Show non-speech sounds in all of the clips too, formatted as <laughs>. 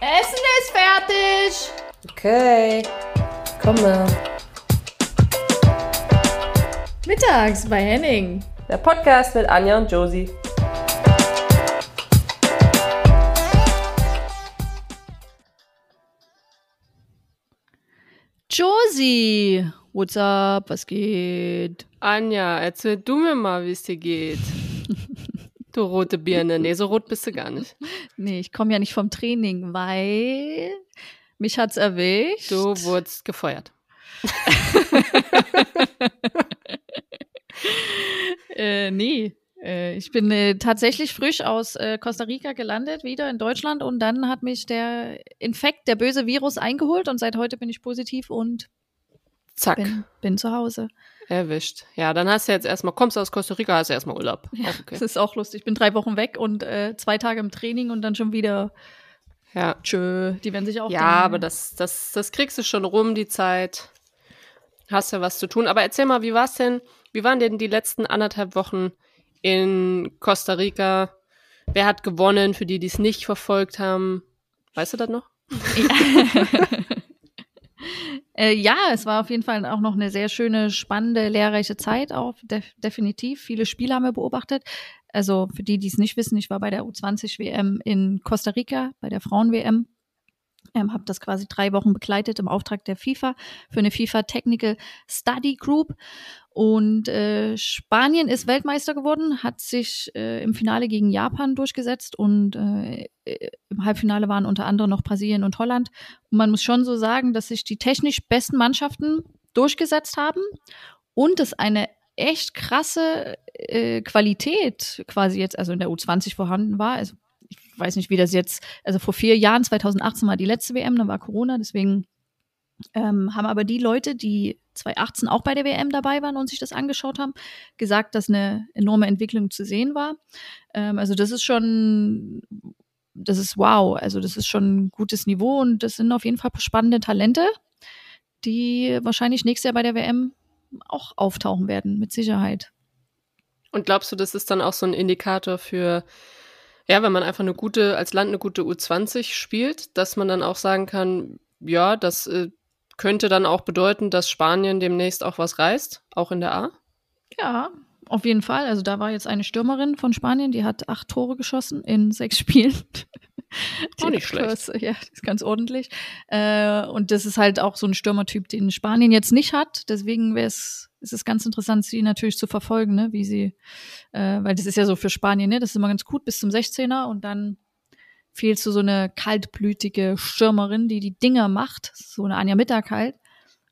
Essen ist fertig. Okay, komme. Mittags bei Henning. Der Podcast mit Anja und Josie. Josie, what's up? Was geht? Anja, erzähl du mir mal, wie es dir geht. Du rote Birne. Nee, so rot bist du gar nicht. <laughs> Nee, ich komme ja nicht vom Training, weil mich hat's erwischt. Du wurdest gefeuert. <laughs> äh, nee. Äh, ich bin äh, tatsächlich frisch aus äh, Costa Rica gelandet, wieder in Deutschland und dann hat mich der Infekt, der böse Virus eingeholt und seit heute bin ich positiv und Zack. bin, bin zu Hause. Erwischt. Ja, dann hast du jetzt erstmal, kommst du aus Costa Rica, hast du erstmal Urlaub. Ja, okay. Das ist auch lustig. Ich bin drei Wochen weg und äh, zwei Tage im Training und dann schon wieder Ja. tschö. Die werden sich auch Ja, aber das, das, das kriegst du schon rum, die Zeit. Hast ja was zu tun. Aber erzähl mal, wie war's denn, wie waren denn die letzten anderthalb Wochen in Costa Rica? Wer hat gewonnen, für die, die es nicht verfolgt haben? Weißt du das noch? <laughs> Äh, ja, es war auf jeden Fall auch noch eine sehr schöne, spannende, lehrreiche Zeit, auch def definitiv. Viele Spiele haben wir beobachtet. Also für die, die es nicht wissen, ich war bei der U20-WM in Costa Rica, bei der Frauen-WM. Ähm, habe das quasi drei Wochen begleitet im Auftrag der FIFA für eine FIFA Technical Study Group. Und äh, Spanien ist Weltmeister geworden, hat sich äh, im Finale gegen Japan durchgesetzt und äh, äh, im Halbfinale waren unter anderem noch Brasilien und Holland. Und man muss schon so sagen, dass sich die technisch besten Mannschaften durchgesetzt haben und es eine echt krasse äh, Qualität quasi jetzt, also in der U20 vorhanden war. Also weiß nicht, wie das jetzt, also vor vier Jahren, 2018 war die letzte WM, dann war Corona, deswegen ähm, haben aber die Leute, die 2018 auch bei der WM dabei waren und sich das angeschaut haben, gesagt, dass eine enorme Entwicklung zu sehen war. Ähm, also das ist schon, das ist wow, also das ist schon ein gutes Niveau und das sind auf jeden Fall spannende Talente, die wahrscheinlich nächstes Jahr bei der WM auch auftauchen werden, mit Sicherheit. Und glaubst du, das ist dann auch so ein Indikator für, ja, wenn man einfach eine gute, als Land eine gute U20 spielt, dass man dann auch sagen kann, ja, das äh, könnte dann auch bedeuten, dass Spanien demnächst auch was reißt, auch in der A? Ja, auf jeden Fall. Also da war jetzt eine Stürmerin von Spanien, die hat acht Tore geschossen in sechs <laughs> Spielen. Auch nicht schlecht. Das, ja, ist ganz ordentlich. Äh, und das ist halt auch so ein Stürmertyp, den Spanien jetzt nicht hat. Deswegen wäre es, ist es ganz interessant, sie natürlich zu verfolgen, ne? wie sie, äh, weil das ist ja so für Spanien, ne? das ist immer ganz gut bis zum 16er und dann fehlst du so eine kaltblütige Stürmerin, die die Dinger macht, so eine Anja Mittag halt.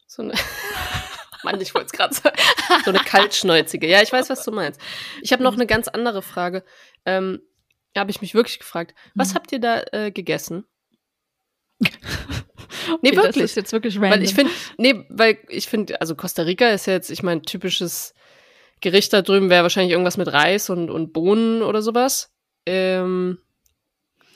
So eine. <laughs> Mann, ich wollte es gerade sagen. So eine kaltschnäuzige. Ja, ich weiß, was du meinst. Ich habe noch eine ganz andere Frage. Ähm, da habe ich mich wirklich gefragt, was Hm. habt ihr da äh, gegessen? <laughs> Okay, Nee, Das wirklich. ist jetzt wirklich random. Weil ich finde, nee, weil ich finde, also Costa Rica ist ja jetzt, ich meine, typisches Gericht da drüben wäre wahrscheinlich irgendwas mit Reis und, und Bohnen oder sowas. Ähm,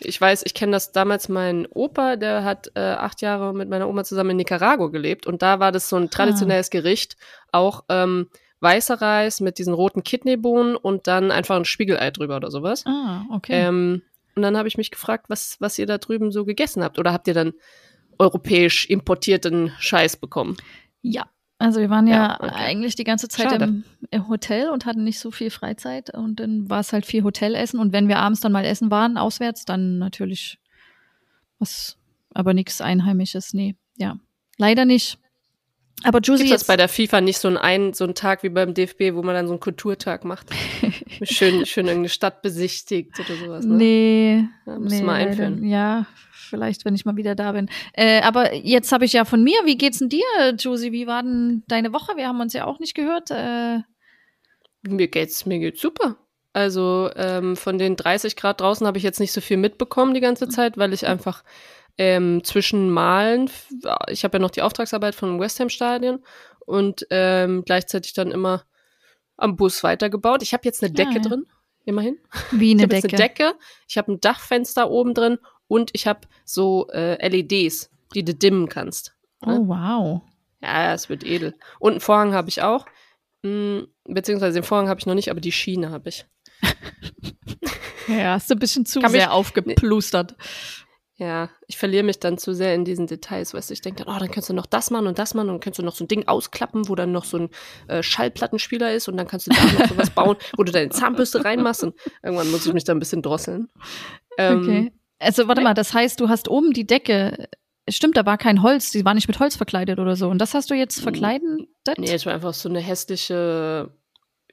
ich weiß, ich kenne das damals, mein Opa, der hat äh, acht Jahre mit meiner Oma zusammen in Nicaragua gelebt und da war das so ein traditionelles Gericht, auch ähm, weißer Reis mit diesen roten Kidneybohnen und dann einfach ein Spiegelei drüber oder sowas. Ah, okay. Ähm, und dann habe ich mich gefragt, was, was ihr da drüben so gegessen habt. Oder habt ihr dann europäisch importierten Scheiß bekommen? Ja, also wir waren ja, Ja, okay. eigentlich die ganze Zeit im, im Hotel und hatten nicht so viel Freizeit und dann war es halt viel Hotelessen und wenn wir abends dann mal essen waren, auswärts, dann natürlich was, aber nichts Einheimisches, nee, ja, leider nicht. Aber Josie Gibt jetzt, bei der FIFA nicht so einen, ein, so einen Tag wie beim DFB, wo man dann so einen Kulturtag macht? <laughs> schön, schön irgendeine Stadt besichtigt oder sowas, ne? nee, Ja, musst du nee, mal einführen. ja, vielleicht, wenn ich mal wieder da bin. Äh, aber jetzt habe ich ja von mir, wie geht's denn dir, Josie? Wie war denn deine Woche? Wir haben uns ja auch nicht gehört. Äh, Mir geht's, mir geht's super. Also ähm, von den 30 Grad draußen habe ich jetzt nicht so viel mitbekommen die ganze Zeit, weil ich einfach ähm, zwischen Malen, ich habe ja noch die Auftragsarbeit vom West Ham Stadion und ähm, gleichzeitig dann immer am Bus weitergebaut. Ich habe jetzt eine Ah, Decke ja. drin, immerhin. wie Ich eine jetzt Decke. eine Decke, ich habe ein Dachfenster oben drin und ich habe so äh, LEDs, die du dimmen kannst. Oh, wow. Ja, es wird edel. Und einen Vorhang habe ich auch. Mm, beziehungsweise den Vorhang habe ich noch nicht, aber die Schiene habe ich. <laughs> Ja, hast du ein bisschen zu Kann mich- sehr aufgeplustert. Ja, ich verliere mich dann zu sehr in diesen Details, weißt du, ich denke dann, oh, dann kannst du noch das machen und das machen und dann kannst du noch so ein Ding ausklappen, wo dann noch so ein äh, Schallplattenspieler ist und dann kannst du da noch sowas bauen, <laughs> wo du deine Zahnbürste reinmachst und irgendwann muss ich mich da ein bisschen drosseln. Ähm, okay. Also warte mal, das heißt, du hast oben die Decke, stimmt, da war kein Holz, die war nicht mit Holz verkleidet oder so. Und das hast du jetzt verkleidet? Nee, es war einfach so eine hässliche,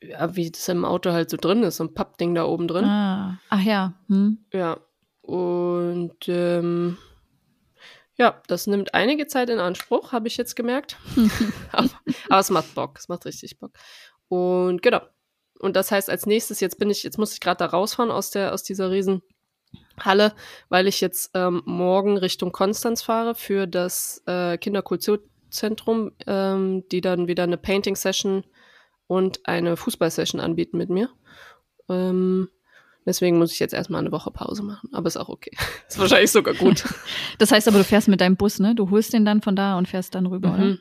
ja, wie das im Auto halt so drin ist, so ein Pappding da oben drin. Ah. Ach ja. Hm. Ja. Und ähm, ja, das nimmt einige Zeit in Anspruch, habe ich jetzt gemerkt. <laughs> aber, aber es macht Bock, es macht richtig Bock. Und genau. Und das heißt, als nächstes, jetzt bin ich, jetzt muss ich gerade da rausfahren aus der, aus dieser riesen Halle, weil ich jetzt ähm, morgen Richtung Konstanz fahre für das äh, Kinderkulturzentrum, ähm, die dann wieder eine Painting-Session und eine Fußball-Session anbieten mit mir. Ähm, Deswegen muss ich jetzt erstmal eine Woche Pause machen. Aber ist auch okay. <laughs> Ist wahrscheinlich sogar gut. <laughs> das heißt aber, du fährst mit deinem Bus, ne? Du holst den dann von da und fährst dann rüber, mhm. oder?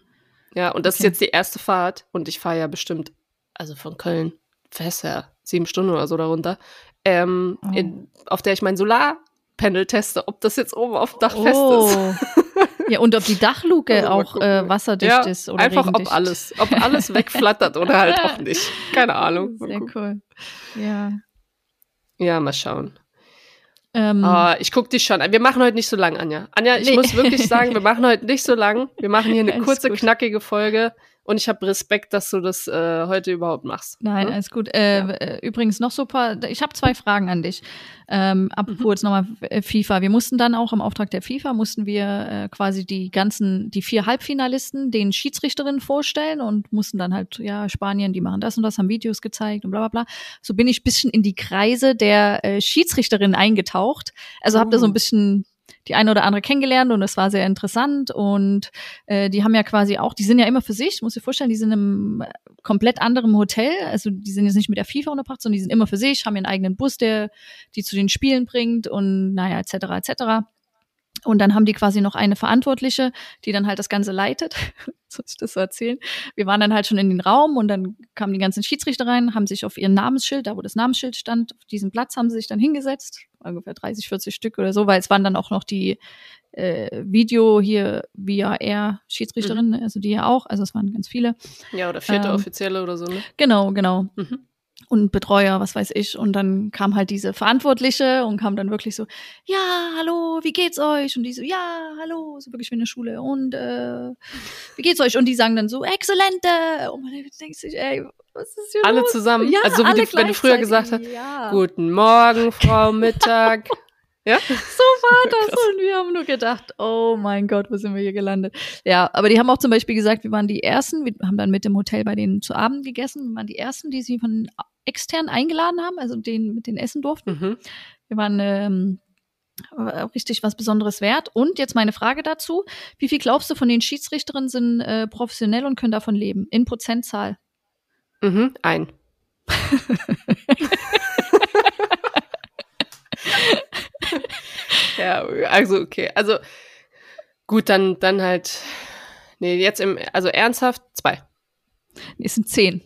Ja, und das okay. ist jetzt die erste Fahrt. Und ich fahre ja bestimmt, also von Köln, fährst ja sieben Stunden oder so darunter, ähm, oh. in, auf der ich mein Solarpanel teste, ob das jetzt oben auf dem Dach oh. fest ist. <laughs> Ja, und ob die Dachluke auch äh, wasserdicht ja, ist oder Einfach regendicht. ob alles, ob alles wegflattert oder halt auch nicht. Keine Ahnung. Sehr cool. Ja. Ja, mal schauen. Ähm, oh, ich gucke dich schon an. Wir machen heute nicht so lang, Anja. Anja, ich nee. muss wirklich <laughs> sagen, wir machen heute nicht so lang. Wir machen hier eine kurze, knackige Folge. Und ich habe Respekt, dass du das äh, heute überhaupt machst. Nein, hm? alles gut. Äh, ja. Äh, übrigens noch super. Ich habe zwei Fragen an dich. Ähm, apropos mhm. jetzt nochmal äh, FIFA. Wir mussten dann auch im Auftrag der FIFA mussten wir äh, quasi die ganzen, die vier Halbfinalisten den Schiedsrichterinnen vorstellen und mussten dann halt, ja, Spanien, die machen das und das, haben Videos gezeigt und bla bla bla. So bin ich bisschen in die Kreise der äh, Schiedsrichterinnen eingetaucht. Also oh. habe da so ein oh. bisschen die eine oder andere kennengelernt und es war sehr interessant. Und äh, die haben ja quasi auch, die sind ja immer für sich, muss dir vorstellen, die sind im komplett anderen Hotel. Also die sind jetzt nicht mit der FIFA unterbracht, sondern die sind immer für sich, haben ihren eigenen Bus, der die zu den Spielen bringt und naja, etc. etc. Und dann haben die quasi noch eine Verantwortliche, die dann halt das Ganze leitet. <laughs> Soll ich das so erzählen? Wir waren dann halt schon in den Raum und dann kamen die ganzen Schiedsrichter rein, haben sich auf ihren Namensschild, da wo das Namensschild stand, auf diesem Platz haben sie sich dann hingesetzt. Ungefähr 30, 40 Stück oder so, weil es waren dann auch noch die äh, Video hier VAR Schiedsrichterinnen, mhm. also die ja auch, also es waren ganz viele. Ja, oder vierte ähm, Offizielle oder so, ne? Genau, genau. Mhm und Betreuer, was weiß ich. Und dann kam halt diese Verantwortliche und kam dann wirklich so, ja, hallo, wie geht's euch? Und die so, ja, hallo, so wirklich wie in der Schule. Und äh, wie geht's euch? Und die sagen dann so, exzellente. Und man denkt sich, ey, was ist hier Alle los? zusammen. Ja, also alle die, wenn du früher gesagt hast, ja. guten Morgen, Frau Mittag. <laughs> Ja? <laughs> So war <laughs> das Krass. und wir haben nur gedacht, oh mein Gott, wo sind wir hier gelandet? Ja, aber die haben auch zum Beispiel gesagt, wir waren die Ersten, wir haben dann mit dem Hotel bei denen zu Abend gegessen, wir waren die Ersten, die sie von extern eingeladen haben, also den mit denen essen durften. Mhm. Wir waren ähm, richtig was Besonderes wert. Und jetzt meine Frage dazu: Wie viel glaubst du von den Schiedsrichterinnen sind äh, professionell und können davon leben? In Prozentzahl? Mhm, ein. <laughs> ja, also okay. Also gut, dann, dann halt. Nee, jetzt im, also ernsthaft zwei. Nee, es sind zehn.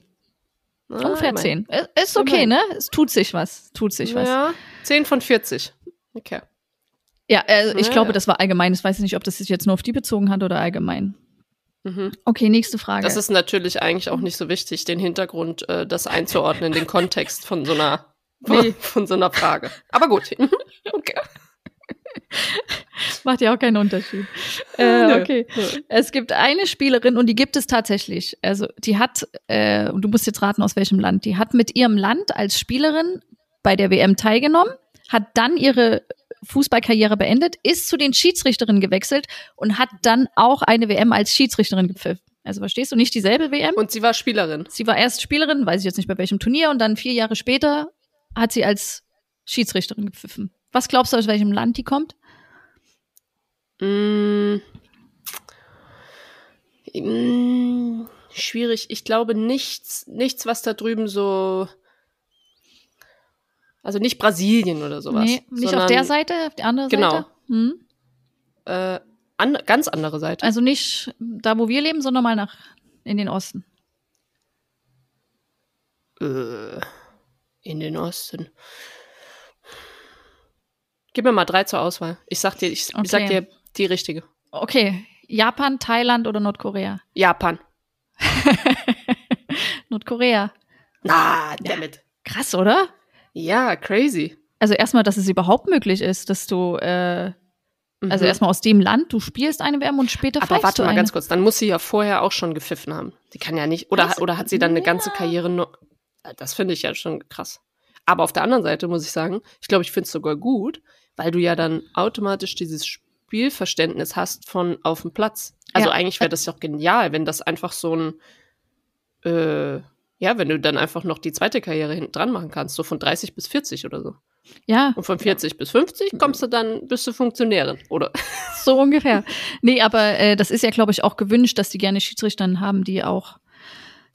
Ah, Ungefähr zehn. Ist okay, ne? Es tut sich was. Tut sich was. Ja, zehn von 40. Okay. Ja, äh, ich ja, glaube, ja. das war allgemein. Ich weiß nicht, ob das sich jetzt nur auf die bezogen hat oder allgemein. Mhm. Okay, nächste Frage. Das ist natürlich eigentlich auch nicht so wichtig, den Hintergrund, äh, das einzuordnen, den Kontext von so einer, <laughs> nee. von so einer Frage. Aber gut. <laughs> okay. <laughs> Macht ja auch keinen Unterschied. <laughs> Äh, okay. Nö. Es gibt eine Spielerin und die gibt es tatsächlich. Also die hat, äh, und du musst jetzt raten, aus welchem Land. Die hat mit ihrem Land als Spielerin bei der WM teilgenommen, hat dann ihre Fußballkarriere beendet, ist zu den Schiedsrichterinnen gewechselt und hat dann auch eine WM als Schiedsrichterin gepfiffen. Also verstehst du nicht dieselbe WM? Und sie war Spielerin. Sie war erst Spielerin, weiß ich jetzt nicht bei welchem Turnier, und dann vier Jahre später hat sie als Schiedsrichterin gepfiffen. Was glaubst du, aus welchem Land die kommt? Mm, mm, schwierig. Ich glaube nichts, nichts, was da drüben so. Also nicht Brasilien oder sowas. Nee, nicht auf der Seite, auf der anderen genau. Seite. Genau. Hm? Äh, an, ganz andere Seite. Also nicht da, wo wir leben, sondern mal nach in den Osten. Äh, in den Osten. Gib mir mal drei zur Auswahl. Ich sag dir, ich, Okay. ich sag dir die richtige. Okay, Japan, Thailand oder Nordkorea? Japan. <laughs> Nordkorea. Na, damit. Krass, oder? Ja, crazy. Also erstmal, dass es überhaupt möglich ist, dass du, äh, also Mhm. erstmal aus dem Land, du spielst eine WM und später Aber warte mal eine. ganz kurz, dann muss sie ja vorher auch schon gepfiffen haben. Die kann ja nicht, oder, oder hat sie dann eine ganze Ja. Karriere nur. Das finde ich ja schon krass. Aber auf der anderen Seite muss ich sagen, ich glaube, ich finde es sogar gut, weil du ja dann automatisch dieses Spielverständnis hast von auf dem Platz. Also Ja. eigentlich wäre das ja auch genial, wenn das einfach so ein, äh, ja, wenn du dann einfach noch die zweite Karriere hinten dran machen kannst, so von 30 bis 40 oder so. Ja, Und von 40 bis 50 kommst du dann, bist du Funktionärin, oder? <laughs> so ungefähr. Nee, aber äh, das ist ja, glaube ich, auch gewünscht, dass die gerne Schiedsrichter haben, die auch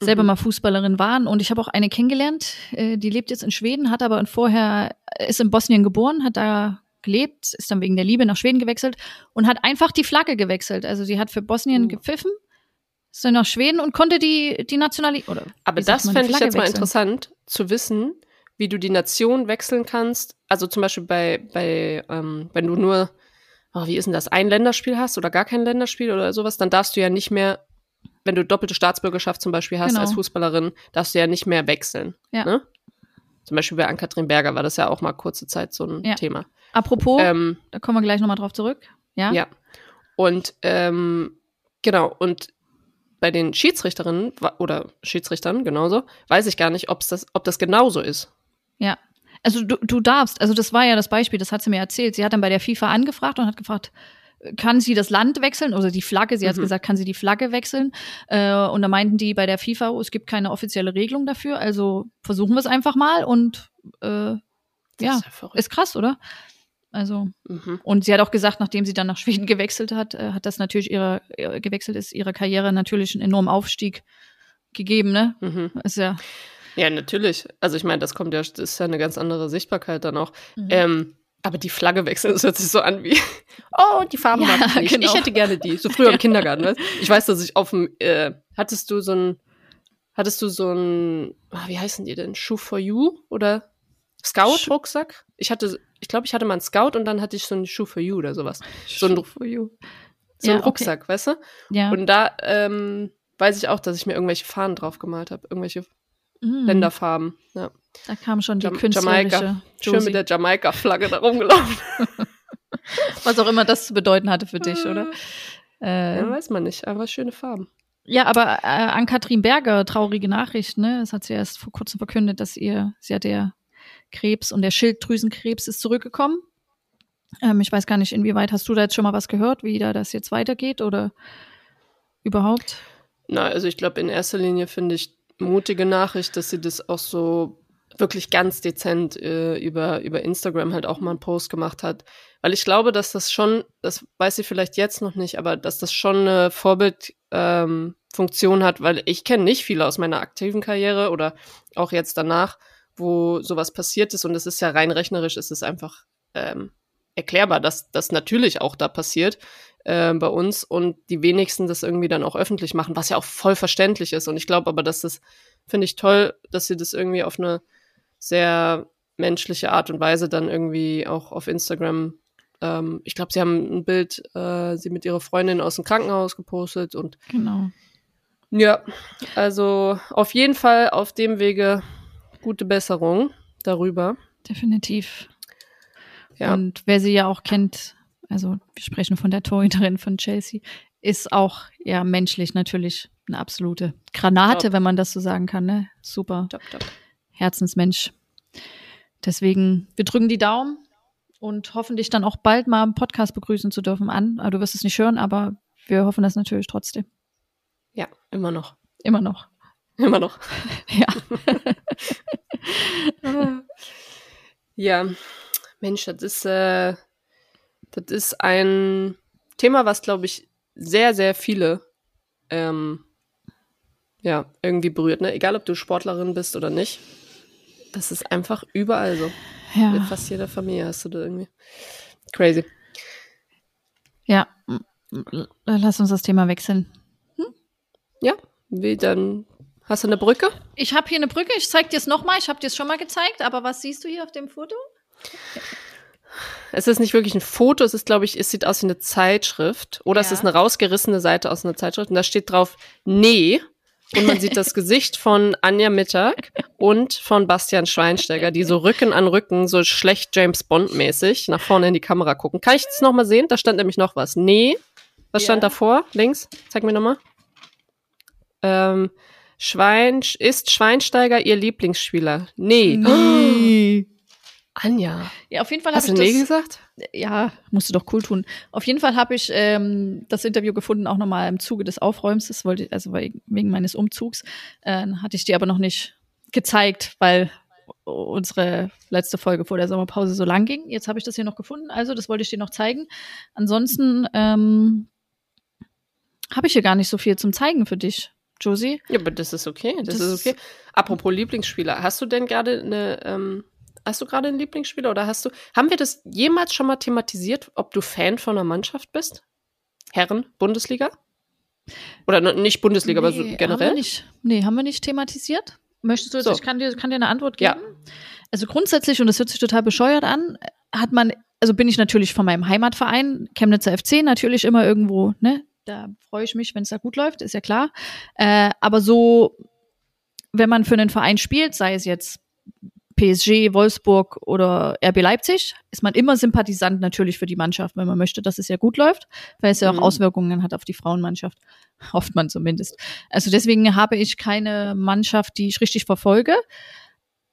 selber Mhm. mal Fußballerin waren. Und ich habe auch eine kennengelernt, äh, die lebt jetzt in Schweden, hat aber vorher, ist in Bosnien geboren, hat da gelebt, ist dann wegen der Liebe nach Schweden gewechselt und hat einfach die Flagge gewechselt. Also sie hat für Bosnien Mhm. gepfiffen, ist dann nach Schweden und konnte die, die Nationalität, oder Aber das fände ich jetzt mal wechseln. interessant zu wissen, wie du die Nation wechseln kannst. Also zum Beispiel bei, bei ähm, wenn du nur, oh, wie ist denn das, ein Länderspiel hast oder gar kein Länderspiel oder sowas, dann darfst du ja nicht mehr, wenn du doppelte Staatsbürgerschaft zum Beispiel hast Genau. als Fußballerin, darfst du ja nicht mehr wechseln. Ja. Ne? Zum Beispiel bei Ann-Kathrin Berger war das ja auch mal kurze Zeit so ein Ja. Thema. Apropos, Ähm, da kommen wir gleich nochmal drauf zurück. Ja? ja. Und ähm, genau, und bei den Schiedsrichterinnen oder Schiedsrichtern genauso, weiß ich gar nicht, ob's das, ob das genauso ist. Ja. Also du, du darfst, also das war ja das Beispiel, das hat sie mir erzählt. Sie hat dann bei der FIFA angefragt und hat gefragt, kann sie das Land wechseln oder die Flagge? Sie hat Mhm. gesagt, kann sie die Flagge wechseln? Äh, und da meinten die bei der FIFA, oh, es gibt keine offizielle Regelung dafür, also versuchen wir es einfach mal und äh, ja, ist ja ist krass, oder? Also Mhm. und sie hat auch gesagt, nachdem sie dann nach Schweden <laughs> gewechselt hat, äh, hat das natürlich ihre äh, gewechselt ist ihre Karriere natürlich einen enormen Aufstieg gegeben, ne? Mhm. Ist ja Ja, natürlich. Also ich meine, das kommt ja, das ist ja eine ganz andere Sichtbarkeit dann auch. Mhm. Ähm, aber die Flagge wechseln, <laughs> das hört sich so an wie, <laughs> oh, die Farben Ja, mag ich nicht. genau. Ich hätte gerne die. So früher im Kindergarten, weißt? Ich weiß, dass ich auf dem, äh, hattest du so ein, hattest du so ein, ah, wie heißen die denn? Shoe for You oder Scout-Rucksack? Ich hatte, ich glaube, ich hatte mal einen Scout und dann hatte ich so einen Shoe for You oder sowas. So ein, for you. so Ja, ein okay. Rucksack, weißt du? Ja. Und da ähm, weiß ich auch, dass ich mir irgendwelche Fahnen drauf gemalt habe, irgendwelche Mhm. Länderfarben. Ja. Da kam schon die Jam- künstlerische Jamaika. Schön Josie. mit der Jamaika-Flagge da rumgelaufen. <laughs> Was auch immer das zu bedeuten hatte für dich, oder? Ja, Äh, weiß man nicht, aber schöne Farben. ja, aber äh, an Katrin Berger, traurige Nachricht, ne? Das hat sie erst vor kurzem verkündet, dass ihr, sie hat der Krebs und der Schilddrüsenkrebs ist zurückgekommen. Ähm, ich weiß gar nicht, inwieweit hast du da jetzt schon mal was gehört, wie da das jetzt weitergeht oder überhaupt? Na, also ich glaube, in erster Linie finde ich mutige Nachricht, dass sie das auch so wirklich ganz dezent äh, über, über Instagram halt auch mal einen Post gemacht hat. Weil ich glaube, dass das schon, das weiß sie vielleicht jetzt noch nicht, aber dass das schon eine Vorbildfunktion ähm, hat, weil ich kenne nicht viele aus meiner aktiven Karriere oder auch jetzt danach, wo sowas passiert ist und es ist ja rein rechnerisch, ist es einfach ähm, erklärbar, dass das natürlich auch da passiert äh, bei uns und die wenigsten das irgendwie dann auch öffentlich machen, was ja auch voll verständlich ist. Und ich glaube aber, dass das, finde ich toll, dass sie das irgendwie auf eine sehr menschliche Art und Weise dann irgendwie auch auf Instagram, ähm, ich glaube, sie haben ein Bild, äh, sie mit ihrer Freundin aus dem Krankenhaus gepostet und Genau. ja, also auf jeden Fall auf dem Wege gute Besserung darüber. Definitiv. Ja. Und wer sie ja auch kennt, also wir sprechen von der Torhüterin von Chelsea, ist auch ja menschlich natürlich eine absolute Granate, Top. wenn man das so sagen kann. Ne? Super Top, top. Herzensmensch. Deswegen, wir drücken die Daumen und hoffen dich dann auch bald mal im Podcast begrüßen zu dürfen an. Du wirst es nicht hören, aber wir hoffen das natürlich trotzdem. Ja, immer noch. Immer noch. <laughs> Immer noch. <laughs> Ja. <laughs> Ja, Mensch, das ist, äh, das ist ein Thema, was, glaube ich, sehr, sehr viele ähm, ja, irgendwie berührt. Ne? Egal, ob du Sportlerin bist oder nicht. Das ist einfach überall so. In Ja. fast jeder Familie hast du da irgendwie. Crazy. Ja. Lass uns das Thema wechseln. Ja, wie dann. Hast du eine Brücke? Ich habe hier eine Brücke. Ich zeig dir es nochmal. Ich habe dir es schon mal gezeigt. Aber was siehst du hier auf dem Foto? es ist nicht wirklich ein Foto, es ist, glaube ich, es sieht aus wie eine Zeitschrift. Oder es Ja. ist eine rausgerissene Seite aus einer Zeitschrift. Und da steht drauf, nee. Und man sieht das <laughs> Gesicht von Anja Mittag und von Bastian Schweinsteiger, die so Rücken an Rücken, so schlecht James Bond-mäßig nach vorne in die Kamera gucken. Kann ich das nochmal sehen? Da stand nämlich noch was. Nee. Was stand Ja. davor? Links? Zeig mir nochmal. Ähm, Schwein, ist Schweinsteiger ihr Lieblingsspieler? Nee. Nee. <gasps> Anja. Ja, auf jeden Fall habe Hast ich du nee das. gesagt? Ja, musst du doch cool tun. Auf jeden Fall habe ich ähm, das Interview gefunden, auch nochmal im Zuge des Aufräumens. Das wollte ich, also wegen wegen meines Umzugs. Äh, hatte ich dir aber noch nicht gezeigt, weil unsere letzte Folge vor der Sommerpause so lang ging. Jetzt habe ich das hier noch gefunden, also das wollte ich dir noch zeigen. Ansonsten ähm, habe ich hier gar nicht so viel zum Zeigen für dich, Josie. Ja, aber das ist okay. Das, Das ist okay. Apropos Lieblingsspieler, hast du denn gerade eine, ähm, hast du gerade einen Lieblingsspieler oder hast du, haben wir das jemals schon mal thematisiert, ob du Fan von einer Mannschaft bist? Herren, Bundesliga? Oder nicht Bundesliga, aber so Nee, Haben generell? wir nicht, nee, haben wir nicht thematisiert. Möchtest du jetzt, So. ich kann dir, kann dir eine Antwort Ja. geben? Also grundsätzlich, und das hört sich total bescheuert an, hat man, also bin ich natürlich von meinem Heimatverein, Chemnitzer FC, natürlich immer irgendwo, ne? Da freue ich mich, wenn es da gut läuft, ist ja klar. Äh, aber so, wenn man für einen Verein spielt, sei es jetzt PSG, Wolfsburg oder RB Leipzig, ist man immer Sympathisant natürlich für die Mannschaft, wenn man möchte, dass es ja gut läuft, weil es ja auch Mhm. Auswirkungen hat auf die Frauenmannschaft. <laughs> Hofft man zumindest. Also deswegen habe ich keine Mannschaft, die ich richtig verfolge.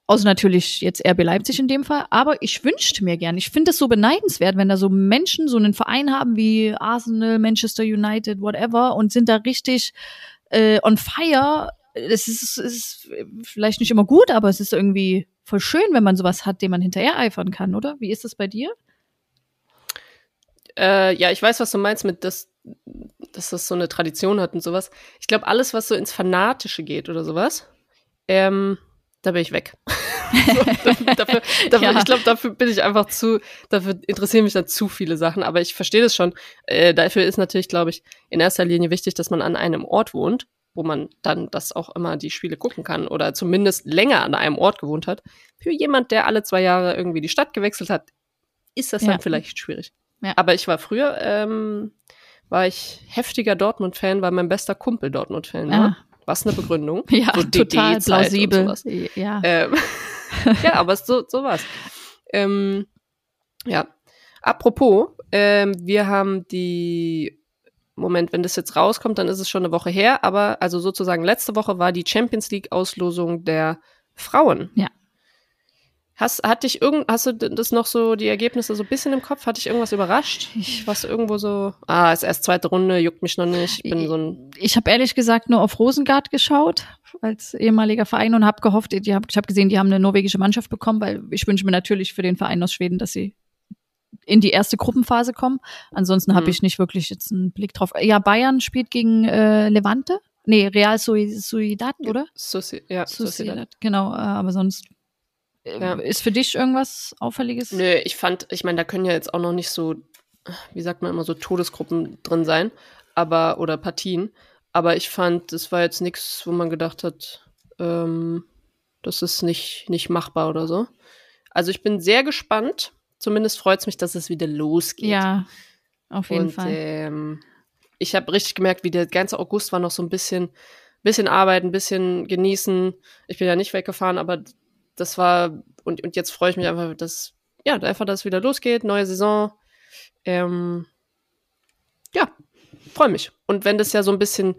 Außer natürlich jetzt RB Leipzig in dem Fall. Aber ich wünschte mir gern. Ich finde es so beneidenswert, wenn da so Menschen so einen Verein haben wie Arsenal, Manchester United, whatever und sind da richtig äh, on fire. Es ist, ist vielleicht nicht immer gut, aber es ist irgendwie voll schön, wenn man sowas hat, dem man hinterher eifern kann, oder? Wie ist das bei dir? Äh, ja, ich weiß, was du meinst mit, dass, dass das so eine Tradition hat und sowas. Ich glaube, alles, was so ins Fanatische geht oder sowas, ähm, da bin ich weg. <laughs> <laughs> dafür, dafür, dafür, Ja. Ich glaube, dafür bin ich einfach zu, dafür interessieren mich dann zu viele Sachen, aber ich verstehe das schon. Äh, dafür ist natürlich, glaube ich, in erster Linie wichtig, dass man an einem Ort wohnt, wo man dann das auch immer die Spiele gucken kann oder zumindest länger an einem Ort gewohnt hat. Für jemand, der alle zwei Jahre irgendwie die Stadt gewechselt hat, ist das Ja. dann vielleicht schwierig. Ja. Aber ich war früher, ähm, war ich heftiger Dortmund-Fan, weil mein bester Kumpel Dortmund-Fan war. Was eine Begründung. <laughs> Ja, So total plausibel. Ja. Ähm, <laughs> ja, aber so, so war's. Ähm, ja. Apropos, ähm, wir haben die, Moment, wenn das jetzt rauskommt, dann ist es schon eine Woche her, aber also sozusagen letzte Woche war die Champions League-Auslosung der Frauen. Ja. Hast, hat dich irgend, hast du das noch so, die Ergebnisse so ein bisschen im Kopf? Hat dich irgendwas überrascht? Ich- Was irgendwo so, ah, ist erst zweite Runde, juckt mich noch nicht. Ich bin so ein, ich habe ehrlich gesagt nur auf Rosengard geschaut als ehemaliger Verein und habe gehofft, hab, ich habe gesehen, die haben eine norwegische Mannschaft bekommen, weil ich wünsche mir natürlich für den Verein aus Schweden, dass sie in die erste Gruppenphase kommen. Ansonsten habe Mhm. ich nicht wirklich jetzt einen Blick drauf. Ja, Bayern spielt gegen äh, Levante. Nee, Real Sociedad, oder? Soci ja, Sociedad. Genau, äh, aber sonst Ja. ist für dich irgendwas Auffälliges? Nö, ich fand, ich meine, da können ja jetzt auch noch nicht so, wie sagt man immer, so Todesgruppen drin sein, aber, oder Partien. Aber ich fand, das war jetzt nichts, wo man gedacht hat, ähm, das ist nicht, nicht machbar oder so. Also ich bin sehr gespannt. Zumindest freut es mich, dass es wieder losgeht. Ja, auf jeden Und Fall. ähm, ich habe richtig gemerkt, wie der ganze August war noch so ein bisschen, bisschen arbeiten, ein bisschen genießen. Ich bin ja nicht weggefahren, aber das war, und, und jetzt freue ich mich einfach, dass, ja, einfach, dass es wieder losgeht, neue Saison. Ähm, ja, freue mich. Und wenn das ja so ein bisschen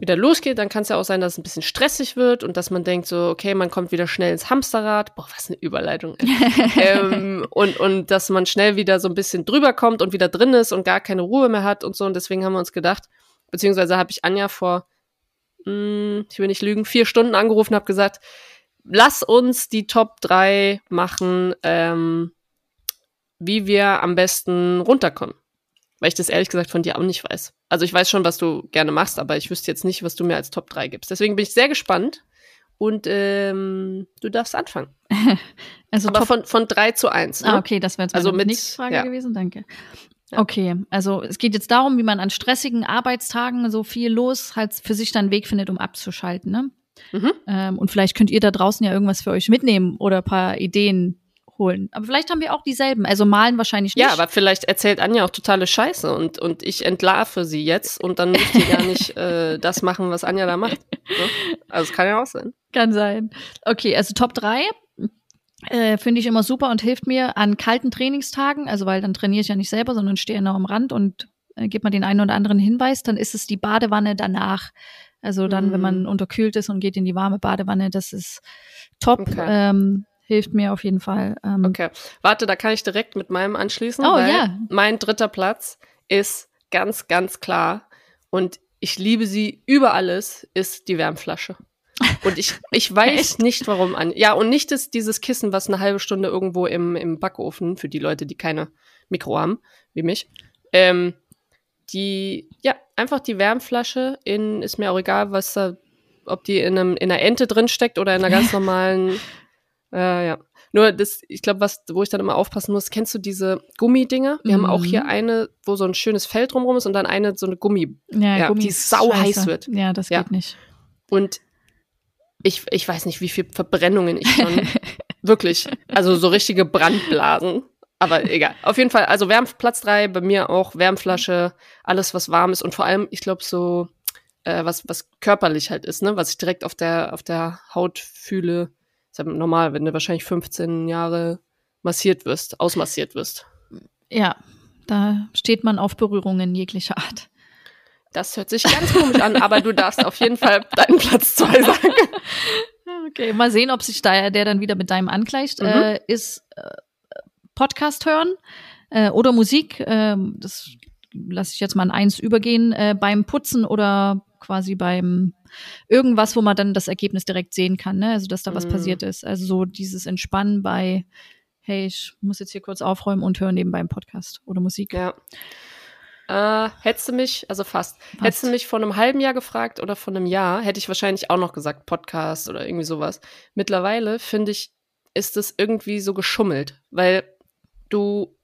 wieder losgeht, dann kann es ja auch sein, dass es ein bisschen stressig wird und dass man denkt so, okay, man kommt wieder schnell ins Hamsterrad. Boah, was eine Überleitung. <laughs> Ähm, und, und dass man schnell wieder so ein bisschen drüber kommt und wieder drin ist und gar keine Ruhe mehr hat und so. Und deswegen haben wir uns gedacht, beziehungsweise habe ich Anja vor, mh, ich will nicht lügen, vier Stunden angerufen und habe gesagt, lass uns die Top 3 machen, ähm, wie wir am besten runterkommen. Weil ich das ehrlich gesagt von dir auch nicht weiß. Also ich weiß schon, was du gerne machst, aber ich wüsste jetzt nicht, was du mir als Top 3 gibst. Deswegen bin ich sehr gespannt und ähm, du darfst anfangen. <laughs> Also Aber Top von, von 3 zu 1. Ah, Ne? okay, das wäre jetzt meine Also mit- nächste Frage ja. gewesen, danke. Ja. Okay, also es geht jetzt darum, wie man an stressigen Arbeitstagen so viel los halt für sich dann einen Weg findet, um abzuschalten. Ne? Mhm. Ähm, und vielleicht könnt ihr da draußen ja irgendwas für euch mitnehmen oder ein paar Ideen holen. Aber vielleicht haben wir auch dieselben. Also malen wahrscheinlich nicht. Ja, aber vielleicht erzählt Anja auch totale Scheiße und, und ich entlarve sie jetzt und dann möchte ich gar nicht <laughs> äh, das machen, was Anja da macht. Ne? Also es kann ja auch sein. Kann sein. Okay, also Top 3 äh, finde ich immer super und hilft mir an kalten Trainingstagen, also weil dann trainiere ich ja nicht selber, sondern stehe noch am Rand und äh, gebe mal den einen oder anderen Hinweis, dann ist es die Badewanne danach. Also dann, Mhm. wenn man unterkühlt ist und geht in die warme Badewanne, das ist top. Okay. Ähm, hilft mir auf jeden Fall. Ähm, Okay. Warte, da kann ich direkt mit meinem anschließen. Oh, weil ja. Mein dritter Platz ist ganz, ganz klar und ich liebe sie über alles, ist die Wärmflasche. Und ich, <laughs> ich weiß nicht, warum an. Ja, und nicht ist dieses Kissen, was eine halbe Stunde irgendwo im, im Backofen, für die Leute, die keine Mikro haben, wie mich. Ähm, die, ja, einfach die Wärmflasche in, ist mir auch egal, was da, ob die in, einem, in einer Ente drin steckt oder in einer ganz <laughs> normalen, äh, ja. Nur das, ich glaube, was, wo ich dann immer aufpassen muss, kennst du diese Gummidinger? Wir haben auch Mhm. hier eine, wo so ein schönes Feld drumherum ist und dann eine, so eine Gummi. Ja, Ja, Gummi die sau heiß wird. Ja, das Ja. geht nicht. Und ich, ich weiß nicht, wie viel Verbrennungen ich schon <laughs> wirklich, also so richtige Brandblasen. Aber <laughs> egal. Auf jeden Fall, also Wärm, Platz drei bei mir auch Wärmflasche, alles was warm ist und vor allem, ich glaube so, äh, was was körperlich halt ist, ne, was ich direkt auf der auf der Haut fühle. Ist ja normal, wenn du wahrscheinlich 15 Jahre massiert wirst, ausmassiert wirst. Ja, da steht man auf Berührungen jeglicher Art. Das hört sich ganz komisch an, aber du darfst auf jeden Fall <laughs> deinen Platz zwei sagen. <laughs> Okay, mal sehen, ob sich da der dann wieder mit deinem angleicht. Mhm. Äh, ist äh, Podcast hören äh, oder Musik. ähm, das lasse ich jetzt mal an eins übergehen. Äh, beim Putzen oder quasi beim irgendwas, wo man dann das Ergebnis direkt sehen kann, ne? Also dass da was Mhm. passiert ist. Also so dieses Entspannen bei, hey, ich muss jetzt hier kurz aufräumen und höre nebenbei einen Podcast oder Musik. Ja. Äh, hättest du mich, also fast, hättest du mich vor einem halben Jahr gefragt oder vor einem Jahr, hätte ich wahrscheinlich auch noch gesagt Podcast oder irgendwie sowas. Mittlerweile finde ich, ist es irgendwie so geschummelt, weil du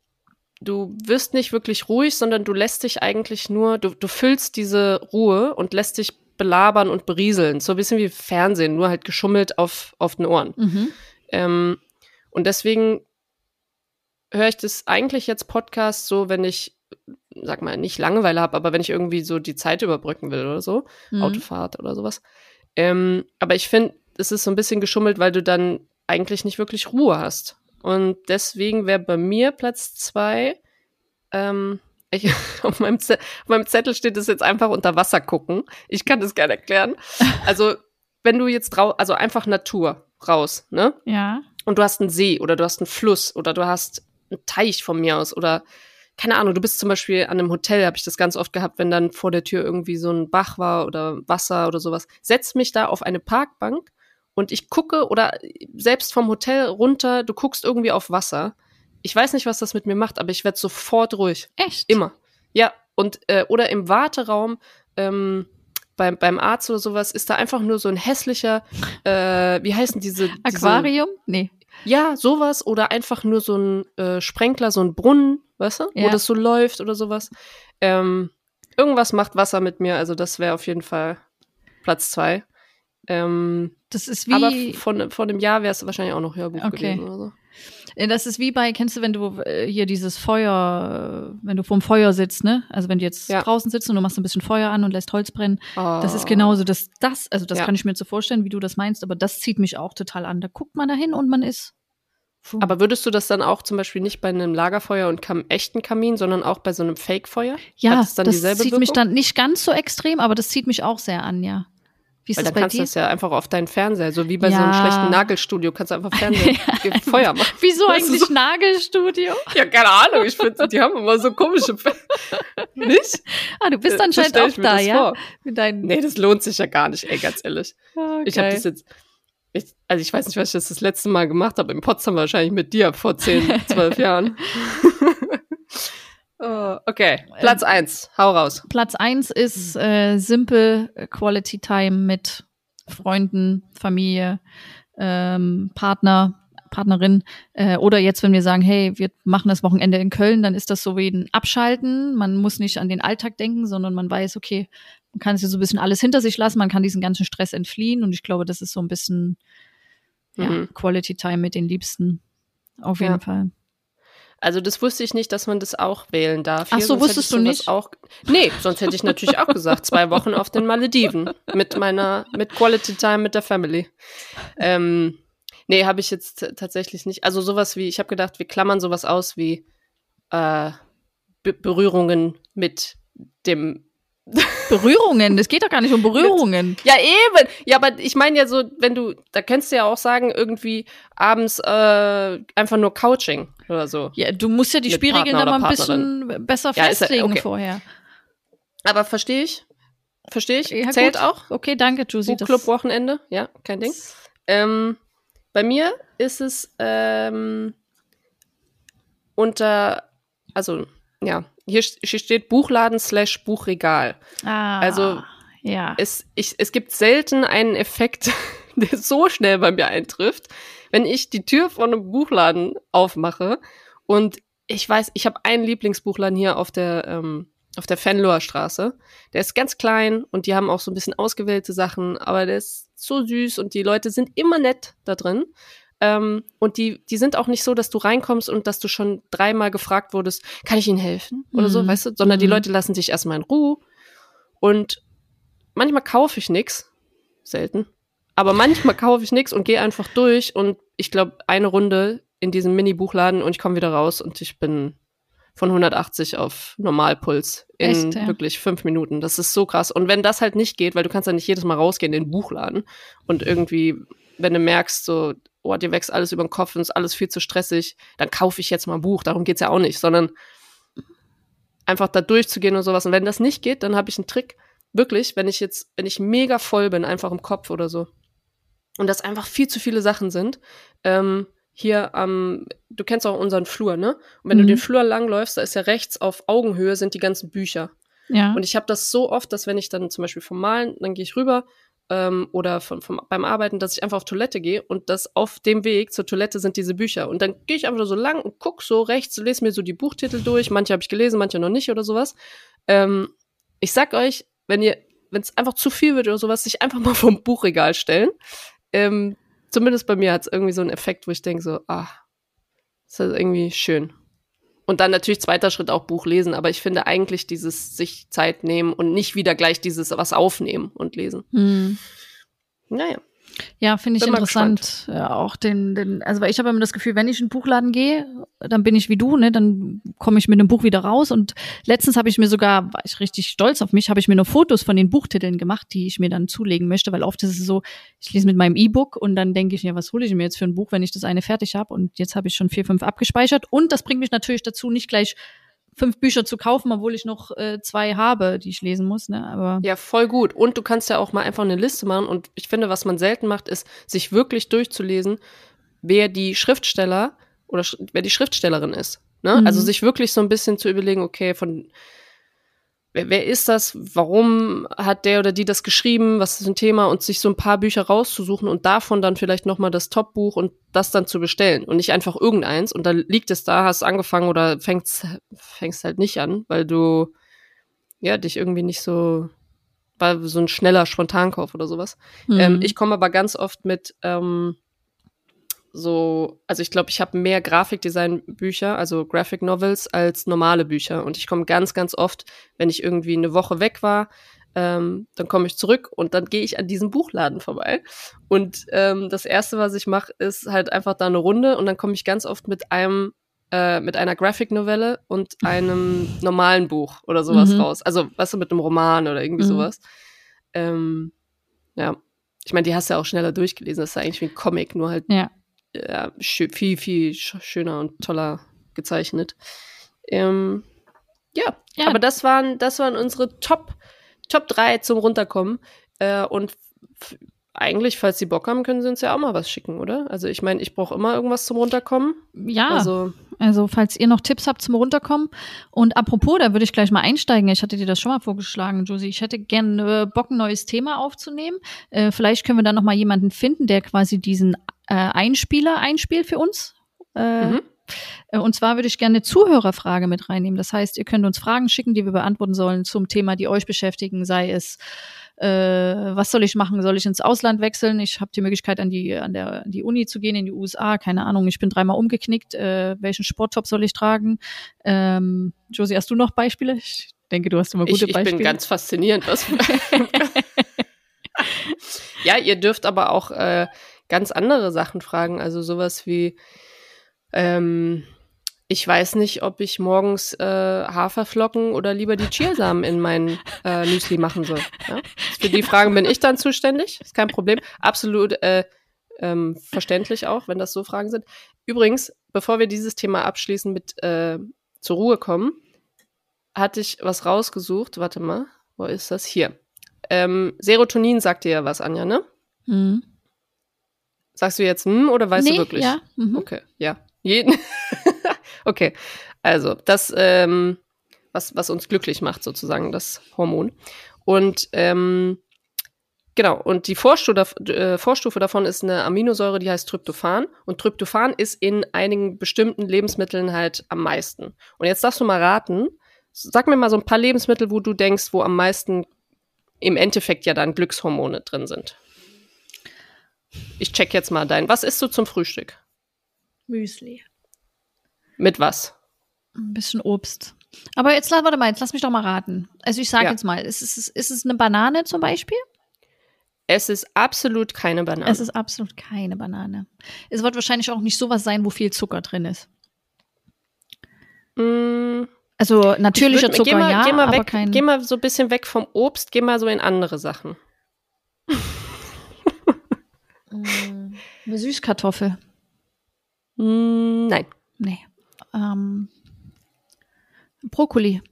du wirst nicht wirklich ruhig, sondern du lässt dich eigentlich nur, du, du füllst diese Ruhe und lässt dich belabern und berieseln. So ein bisschen wie Fernsehen, nur halt geschummelt auf, auf den Ohren. Mhm. Ähm, und deswegen höre ich das eigentlich jetzt Podcast so, wenn ich, sag mal, nicht Langeweile habe, aber wenn ich irgendwie so die Zeit überbrücken will oder so, Mhm. Autofahrt oder sowas. Ähm, aber ich finde, es ist so ein bisschen geschummelt, weil du dann eigentlich nicht wirklich Ruhe hast. Und deswegen wäre bei mir Platz zwei, ähm, ich, <laughs> auf, meinem Ze- auf meinem Zettel steht es jetzt einfach unter Wasser gucken. Ich kann das gerne erklären. <laughs> Also, wenn du jetzt drau also einfach Natur raus, ne? Ja. und du hast einen See oder du hast einen Fluss oder du hast einen Teich von mir aus oder keine Ahnung, du bist zum Beispiel an einem Hotel, habe ich das ganz oft gehabt, wenn dann vor der Tür irgendwie so ein Bach war oder Wasser oder sowas. Setz mich da auf eine Parkbank und ich gucke oder selbst vom Hotel runter, du guckst irgendwie auf Wasser. Ich weiß nicht, was das mit mir macht, aber ich werde sofort ruhig. Echt? Immer. Ja, und äh, oder im Warteraum ähm, beim, beim Arzt oder sowas ist da einfach nur so ein hässlicher, äh, wie heißen diese, diese Aquarium? Nee. ja, sowas oder einfach nur so ein äh, Sprenkler, so ein Brunnen, weißt du, wo Ja. das so läuft oder sowas. Ähm, irgendwas macht Wasser mit mir, also das wäre auf jeden Fall Platz zwei. Ähm, Das ist aber wie. von, von einem Jahr wäre es wahrscheinlich auch noch Hörbuch Okay. gewesen oder so. Äh, Das ist wie bei, kennst du, wenn du äh, hier dieses Feuer, wenn du vorm Feuer sitzt, ne? Also wenn du jetzt Ja. draußen sitzt und du machst ein bisschen Feuer an und lässt Holz brennen, das ist Oh. genauso, das, das, also das Ja. kann ich mir so vorstellen, wie du das meinst, aber das zieht mich auch total an. Da guckt man da hin und man ist. Puh. Aber würdest du das dann auch zum Beispiel nicht bei einem Lagerfeuer und kam echten Kamin, sondern auch bei so einem Fake-Feuer? ja, es dann das zieht mich Wirkung? dann nicht ganz so extrem, aber das zieht mich auch sehr an, ja. Wie ist Weil das dann bei kannst du das ja einfach auf deinen Fernseher, so wie bei so einem Ja. schlechten Nagelstudio, kannst du einfach Fernseher <laughs> Feuer machen. Wieso eigentlich Nagelstudio? <laughs> Ja, keine Ahnung, ich finde, die haben immer so komische Fe <laughs> Nicht? Ah, du bist So anscheinend auch da, ja? vor. Mit deinen. Nee, das lohnt sich ja gar nicht, ey, ganz ehrlich. Ah, Ich habe das jetzt, ich, also ich weiß nicht, was ich das das letzte Mal gemacht habe, in Potsdam wahrscheinlich mit dir vor 10, 12 Jahren. Oh, okay, Platz eins, hau raus. Platz eins ist äh, simple Quality Time mit Freunden, Familie, ähm, Partner, Partnerin. Äh, oder jetzt, wenn wir sagen, hey, wir machen das Wochenende in Köln, dann ist das so wie ein Abschalten. Man muss nicht an den Alltag denken, sondern man weiß, okay, man kann sich so ein bisschen alles hinter sich lassen, man kann diesen ganzen Stress entfliehen. Und ich glaube, das ist so ein bisschen ja, Mhm. Quality Time mit den Liebsten. Auf jeden Ja. Fall. Also das wusste ich nicht, dass man das auch wählen darf. Ach so, wusstest du nicht? Auch, nee, sonst hätte ich natürlich auch gesagt, zwei Wochen auf den Malediven mit meiner, mit Quality Time mit der Family. Ähm, nee, habe ich jetzt tatsächlich nicht. Also sowas wie, ich habe gedacht, wir klammern sowas aus wie äh, Be Berührungen mit dem Berührungen, es geht doch gar nicht um Berührungen. Ja, eben. Ja, aber ich meine ja so, wenn du, da könntest du ja auch sagen, irgendwie abends äh, einfach nur Couching oder so. Ja, du musst ja die Mit Spielregeln dann mal ein bisschen besser Ja, ist ja- festlegen okay. vorher. Aber verstehe ich? Verstehe ich? Ja, Zählt gut. auch? Okay, danke, das- Buchclub-Wochenende? Ja, kein Ding. Ähm, bei mir ist es ähm, unter, also, ja, hier, hier steht Buchladen slash Buchregal. Ah, Also, ja. es, ich, es gibt selten einen Effekt, <laughs> der so schnell bei mir eintrifft, wenn ich die Tür von einem Buchladen aufmache und ich weiß, ich habe einen Lieblingsbuchladen hier auf der ähm, auf der Fenloher Straße. Der ist ganz klein und die haben auch so ein bisschen ausgewählte Sachen, aber der ist so süß und die Leute sind immer nett da drin. Ähm, und die, die sind auch nicht so, dass du reinkommst und dass du schon dreimal gefragt wurdest, kann ich Ihnen helfen? Oder so, Mhm. weißt du? Sondern die Mhm. Leute lassen dich erstmal in Ruhe. Und manchmal kaufe ich nix. Selten. Aber manchmal kaufe ich nix und gehe einfach durch und ich glaube, eine Runde in diesem Mini-Buchladen und ich komme wieder raus und ich bin von 180 auf Normalpuls in Echt, ja. wirklich fünf Minuten. Das ist so krass. Und wenn das halt nicht geht, weil du kannst ja nicht jedes Mal rausgehen in den Buchladen und irgendwie, wenn du merkst, so, oh, dir wächst alles über den Kopf und ist alles viel zu stressig, dann kaufe ich jetzt mal ein Buch. Darum geht's ja auch nicht, sondern einfach da durchzugehen und sowas. Und wenn das nicht geht, dann habe ich einen Trick. Wirklich, wenn ich jetzt, wenn ich mega voll bin, einfach im Kopf oder so, und das einfach viel zu viele Sachen sind, ähm, hier am, du kennst auch unseren Flur, ne? Und wenn Mhm. du den Flur langläufst, da ist ja rechts auf Augenhöhe sind die ganzen Bücher. ja. Und ich habe das so oft, dass wenn ich dann zum Beispiel vom Malen, dann gehe ich rüber ähm, oder von, vom, beim Arbeiten, dass ich einfach auf Toilette gehe und das auf dem Weg zur Toilette sind diese Bücher. Und dann gehe ich einfach so lang und guck so rechts, lese mir so die Buchtitel durch. Manche habe ich gelesen, manche noch nicht oder sowas. Ähm, ich sag euch, wenn ihr, wenn es einfach zu viel wird oder sowas, sich einfach <laughs> mal vom Buchregal stellen. Ähm, zumindest bei mir hat es irgendwie so einen Effekt, wo ich denke so, ah, das ist irgendwie schön. Und dann natürlich zweiter Schritt auch Buch lesen, aber ich finde eigentlich dieses sich Zeit nehmen und nicht wieder gleich dieses was aufnehmen und lesen. Hm. Naja. Ja, finde ich Bin interessant. Ja, auch den, den, also weil ich habe immer das Gefühl, wenn ich in den Buchladen gehe, dann bin ich wie du, ne, dann komme ich mit einem Buch wieder raus. Und letztens habe ich mir sogar, war ich richtig stolz auf mich, habe ich mir nur Fotos von den Buchtiteln gemacht, die ich mir dann zulegen möchte, weil oft ist es so, ich lese mit meinem E-Book und dann denke ich, ja, was hole ich mir jetzt für ein Buch, wenn ich das eine fertig habe? Und jetzt habe ich schon vier, fünf abgespeichert. Und das bringt mich natürlich dazu, nicht gleich fünf Bücher zu kaufen, obwohl ich noch äh, zwei habe, die ich lesen muss. Ne? Aber Ja, voll gut. Und du kannst ja auch mal einfach eine Liste machen. Und ich finde, was man selten macht, ist, sich wirklich durchzulesen, wer die Schriftsteller oder sch wer die Schriftstellerin ist. Ne? Mhm. Also sich wirklich so ein bisschen zu überlegen, okay, von wer, wer ist das, warum hat der oder die das geschrieben, was ist ein Thema und sich so ein paar Bücher rauszusuchen und davon dann vielleicht nochmal das Top-Buch und das dann zu bestellen und nicht einfach irgendeins und dann liegt es da, hast angefangen oder fängst, fängst halt nicht an, weil du ja dich irgendwie nicht so war so ein schneller Spontankauf oder sowas. hm. Ähm, ich komme aber ganz oft mit ähm, so, also ich glaube, ich habe mehr Grafikdesign-Bücher, also Graphic Novels, als normale Bücher. Und ich komme ganz, ganz oft, wenn ich irgendwie eine Woche weg war, ähm, dann komme ich zurück und dann gehe ich an diesem Buchladen vorbei. Und ähm, das Erste, was ich mache, ist halt einfach da eine Runde und dann komme ich ganz oft mit einem äh, mit einer Graphic-Novelle und einem <laughs> normalen Buch oder sowas Mhm. raus. Also, weißt du, mit einem Roman oder irgendwie Mhm. sowas. Ähm, ja. Ich meine, die hast du ja auch schneller durchgelesen. Das ist ja eigentlich wie ein Comic, nur halt ja. Ja, viel, viel sch schöner und toller gezeichnet. Ähm, ja, Ja. aber das waren, das waren unsere Top, Top 3 zum Runterkommen. Äh, und eigentlich, falls sie Bock haben, können sie uns ja auch mal was schicken, oder? Also ich meine, ich brauche immer irgendwas zum Runterkommen. Ja, also, Also, falls ihr noch Tipps habt zum Runterkommen. Und apropos, da würde ich gleich mal einsteigen. Ich hatte dir das schon mal vorgeschlagen, Josie. Ich hätte gerne äh, Bock, ein neues Thema aufzunehmen. Äh, vielleicht können wir da noch mal jemanden finden, der quasi diesen äh, Einspieler einspielt für uns. Äh, Mhm. äh, Und zwar würde ich gerne eine Zuhörerfrage mit reinnehmen. Das heißt, ihr könnt uns Fragen schicken, die wir beantworten sollen zum Thema, die euch beschäftigen, sei es äh, was soll ich machen? Soll ich ins Ausland wechseln? Ich habe die Möglichkeit, an die, an, der, an die Uni zu gehen, in die USA, keine Ahnung, ich bin dreimal umgeknickt, äh, welchen Sporttop soll ich tragen? Ähm, Josie, hast du noch Beispiele? Ich denke, du hast immer gute ich, ich Beispiele. bin ganz faszinierend. Was <laughs> <laughs> ja, ihr dürft aber auch äh, ganz andere Sachen fragen. Also sowas wie, ähm, ich weiß nicht, ob ich morgens äh, Haferflocken oder lieber die Chiasamen in mein äh, Müsli machen soll. Ja? Für die Fragen bin ich dann zuständig. Ist kein Problem. Absolut äh, ähm, verständlich auch, wenn das so Fragen sind. Übrigens, bevor wir dieses Thema abschließen mit äh, zur Ruhe kommen, hatte ich was rausgesucht. Warte mal, wo ist das? Hier. Ähm, Serotonin sagt dir ja was, Anja, ne? Mhm. Sagst du jetzt hm oder weißt nee, du wirklich? Ja. Mhm. Okay, ja. Jeden. <laughs> okay, also das, ähm, was, was uns glücklich macht, sozusagen, das Hormon. Und ähm, genau, und die Vorstufe, äh, Vorstufe davon ist eine Aminosäure, die heißt Tryptophan. Und Tryptophan ist in einigen bestimmten Lebensmitteln halt am meisten. Und jetzt darfst du mal raten, sag mir mal so ein paar Lebensmittel, wo du denkst, wo am meisten im Endeffekt ja dann Glückshormone drin sind. Ich check jetzt mal dein. Was isst du zum Frühstück? Müsli. Mit was? Ein bisschen Obst. Aber jetzt, warte mal, jetzt lass mich doch mal raten. Also ich sage Ja. jetzt mal, ist es, ist es eine Banane zum Beispiel? Es ist absolut keine Banane. Es ist absolut keine Banane. Es wird wahrscheinlich auch nicht sowas sein, wo viel Zucker drin ist. Mm, Also ich natürlicher würd- Zucker, geh mal, ja, geh mal aber weg, kein. Geh mal so ein bisschen weg vom Obst, geh mal so in andere Sachen. <laughs> Eine Süßkartoffel. Mm, nein. Nee. Ähm, Brokkoli.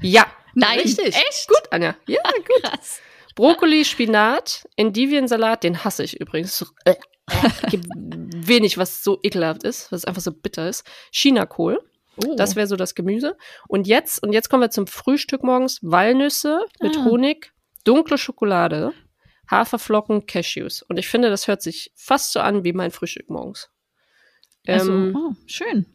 Ja. <laughs> Nein, Richtig. echt? Gut, Anja. Ja, <laughs> gut. Krass. Brokkoli, Spinat, Endiviensalat, den hasse ich übrigens. Äh, äh, gibt wenig, was so ekelhaft ist, was einfach so bitter ist. Chinakohl. Oh. Das wäre so das Gemüse. Und jetzt, und jetzt kommen wir zum Frühstück morgens. Walnüsse mit Ah. Honig, dunkle Schokolade, Haferflocken, Cashews. Und ich finde, das hört sich fast so an wie mein Frühstück morgens. also, Ähm, oh, schön.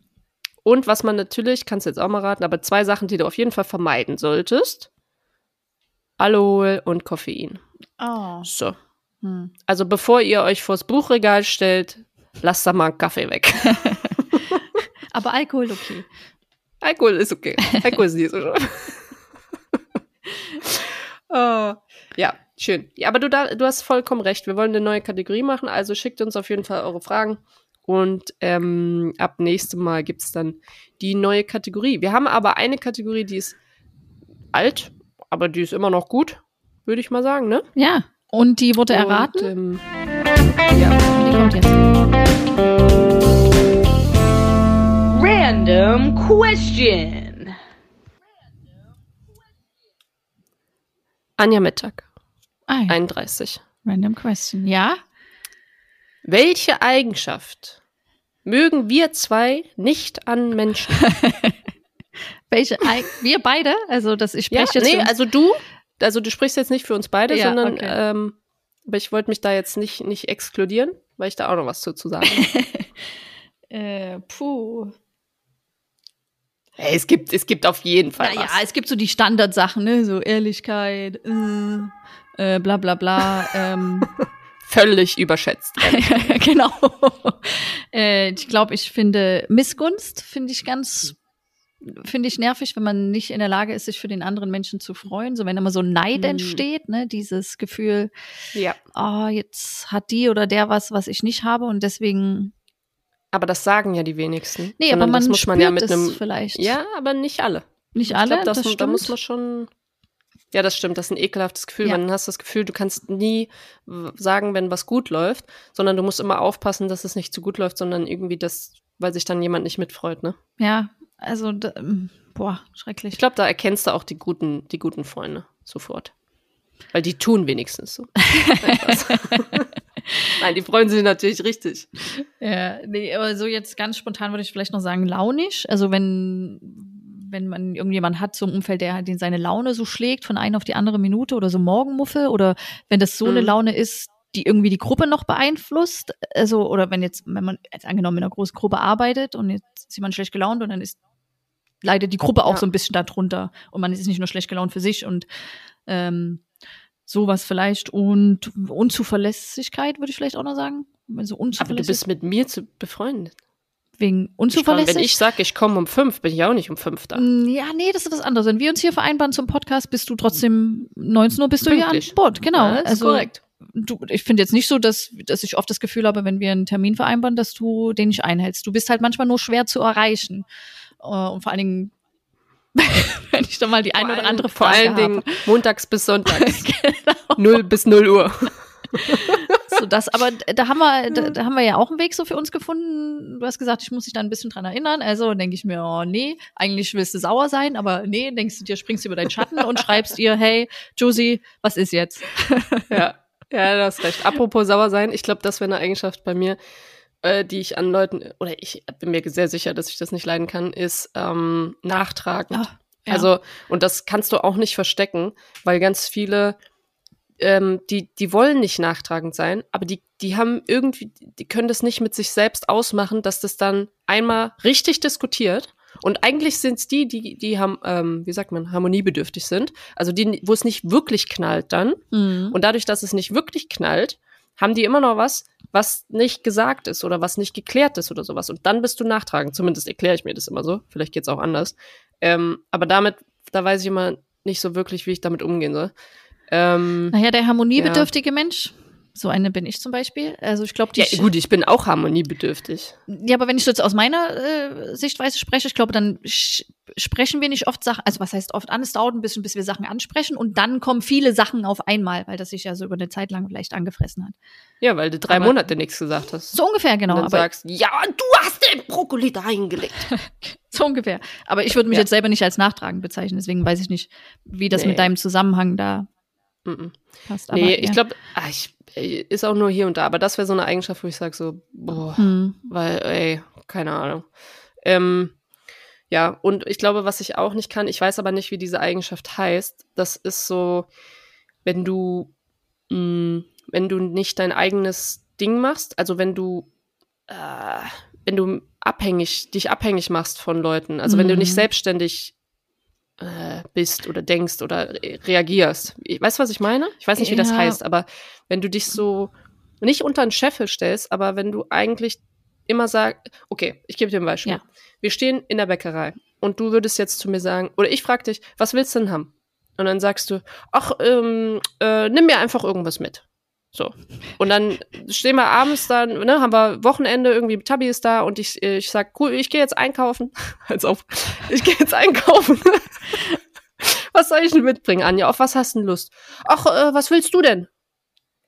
Und was man natürlich, kannst du jetzt auch mal raten, aber zwei Sachen, die du auf jeden Fall vermeiden solltest. Alkohol und Koffein. Oh. So. Hm. Also bevor ihr euch vors Buchregal stellt, lasst da mal einen Kaffee weg. <laughs> Aber Alkohol okay. Alkohol ist okay. Alkohol ist nicht so schlimm. <laughs> oh, ja, schön. Ja, aber du, da, du hast vollkommen recht. Wir wollen eine neue Kategorie machen, also schickt uns auf jeden Fall eure Fragen. Und ähm, ab nächstem Mal gibt es dann die neue Kategorie. Wir haben aber eine Kategorie, die ist alt, aber die ist immer noch gut, würde ich mal sagen, ne? Ja. Und die wurde erraten. Und, ähm, ja. Die kommt jetzt. Random question. Anja Mittag, Ah, ja. 31. Random Question. Ja? Welche Eigenschaft mögen wir zwei nicht an Menschen? <laughs> Welche? Eig wir beide? Also, dass ich ja, spreche jetzt. nee, also du, also du sprichst jetzt nicht für uns beide, Ja, sondern okay. ähm, aber ich wollte mich da jetzt nicht, nicht exkludieren, weil ich da auch noch was zu, zu sagen habe. <laughs> äh, puh. hey, es gibt, es gibt auf jeden Fall Naja, was. es gibt so die Standardsachen, ne? So Ehrlichkeit, äh, äh, bla bla bla. ähm, <laughs> Völlig überschätzt. <laughs> genau. äh, ich glaube, ich finde Missgunst finde ich ganz finde ich nervig, wenn man nicht in der Lage ist, sich für den anderen Menschen zu freuen. So wenn immer so Neid Hm. entsteht, ne, dieses Gefühl, ja. oh, jetzt hat die oder der was, was ich nicht habe und deswegen. Aber das sagen ja die wenigsten. Nee, aber man das muss spürt man ja mit einem. vielleicht. Ja, aber nicht alle. nicht Ich alle. glaub, das, das da muss stimmt. man schon. Ja, das stimmt. Das ist ein ekelhaftes Gefühl. Ja. Man hast das Gefühl, du kannst nie sagen, wenn was gut läuft, sondern du musst immer aufpassen, dass es nicht zu gut läuft, sondern irgendwie das, weil sich dann jemand nicht mitfreut, ne? Ja, also ähm, boah, schrecklich. Ich glaube, da erkennst du auch die guten, die guten Freunde sofort. Weil die tun wenigstens so. <laughs> Nein, die freuen sich natürlich richtig. Ja, nee, aber so jetzt ganz spontan würde ich vielleicht noch sagen, launisch. Also wenn, wenn man irgendjemand hat, so im Umfeld, der halt den seine Laune so schlägt von einer auf die andere Minute oder so Morgenmuffe oder wenn das so eine Mhm. Laune ist, die irgendwie die Gruppe noch beeinflusst. Also, oder wenn jetzt, wenn man jetzt angenommen in einer großen Gruppe arbeitet und jetzt ist jemand schlecht gelaunt und dann ist leidet die Gruppe auch Ja. so ein bisschen darunter und man ist nicht nur schlecht gelaunt für sich und ähm, Sowas vielleicht. Und Unzuverlässigkeit würde ich vielleicht auch noch sagen. Also Aber du unzuverlässig. bist mit mir zu befreundet. Wegen Ich unzuverlässig. wenn ich sage, ich komme um fünf, bin ich auch nicht um fünf da. Mm, Ja, nee, das ist was anderes. Wenn wir uns hier vereinbaren zum Podcast, bist du trotzdem 19 Uhr bist du hier an Pünktlich. Bord. Genau. Ja, also korrekt. du, ich finde jetzt nicht so, dass, dass ich oft das Gefühl habe, wenn wir einen Termin vereinbaren, dass du den nicht einhältst. Du bist halt manchmal nur schwer zu erreichen. Äh, Und vor allen Dingen, <laughs> wenn ich dann mal die eine Vor oder allen- andere Vor Frage allen Dingen habe. montags bis sonntags. <laughs> genau. null bis null Uhr. <laughs> So das, aber da haben wir, da, da haben wir ja auch einen Weg so für uns gefunden. Du hast gesagt, ich muss dich da ein bisschen dran erinnern. Also denke ich mir, oh nee, eigentlich willst du sauer sein, aber nee, denkst du dir, springst über deinen Schatten und schreibst ihr, hey, Josie, was ist jetzt? <laughs> Ja, ja, du hast recht. Apropos sauer sein, ich glaube, das wäre eine Eigenschaft bei mir, äh, die ich an Leuten, oder ich bin mir sehr sicher, dass ich das nicht leiden kann, ist ähm, nachtragend. Ah, ja. Also, und das kannst du auch nicht verstecken, weil ganz viele, ähm, die, die wollen nicht nachtragend sein, aber die, die haben irgendwie, die können das nicht mit sich selbst ausmachen, dass das dann einmal richtig diskutiert. Und eigentlich sind es die, die, die haben, ähm, wie sagt man, harmoniebedürftig sind. Also die, wo es nicht wirklich knallt dann. Mhm. Und dadurch, dass es nicht wirklich knallt, haben die immer noch was, was nicht gesagt ist oder was nicht geklärt ist oder sowas. Und dann bist du nachtragend. Zumindest erkläre ich mir das immer so. Vielleicht geht's auch anders. Ähm, aber damit, da weiß ich immer nicht so wirklich, wie ich damit umgehen soll. Ähm, Naja, der harmoniebedürftige Mensch, so eine bin ich zum Beispiel. Also ich glaube, die ja, gut, ich bin auch harmoniebedürftig. Ja, aber wenn ich jetzt aus meiner äh, Sichtweise spreche, ich glaube, dann sprechen wir nicht oft Sachen, also was heißt oft an, es dauert ein bisschen, bis wir Sachen ansprechen und dann kommen viele Sachen auf einmal, weil das sich ja so über eine Zeit lang vielleicht angefressen hat. Ja, weil du drei Aber- Monate nichts gesagt hast. So ungefähr, genau. und dann Aber sagst, ja, du hast den Brokkoli da hingelegt. <laughs> so ungefähr. Aber ich würde mich Ja. jetzt selber nicht als nachtragend bezeichnen, deswegen weiß ich nicht, wie das Nee. mit deinem Zusammenhang da Mhm. passt. Nee, aber, ich glaube, ich, äh, ist auch nur hier und da. Aber das wäre so eine Eigenschaft, wo ich sage so, boah, Hm. weil, ey, keine Ahnung. Ähm, ja, und ich glaube, was ich auch nicht kann, ich weiß aber nicht, wie diese Eigenschaft heißt. Das ist so, wenn du, mh, wenn du nicht dein eigenes Ding machst, also wenn du, äh, wenn du abhängig, dich abhängig machst von Leuten, also wenn du nicht Mhm. selbstständig äh, bist oder denkst oder re reagierst. Ich- Weißt du, was ich meine? Ich weiß nicht, wie das Ja. heißt, aber wenn du dich so nicht unter einen Scheffel stellst, aber wenn du eigentlich immer sagst, okay, ich gebe dir ein Beispiel. Ja. Wir stehen in der Bäckerei und du würdest jetzt zu mir sagen, oder ich frage dich, was willst du denn haben? Und dann sagst du, ach, ähm, äh, nimm mir einfach irgendwas mit. So. Und dann stehen wir abends dann, ne, haben wir Wochenende, irgendwie Tabi ist da und ich, ich sag, cool, ich gehe jetzt einkaufen. <laughs> Als auf, ich gehe jetzt einkaufen. <laughs> was soll ich denn mitbringen, Anja? Auf was hast du denn Lust? Ach, äh, was willst du denn?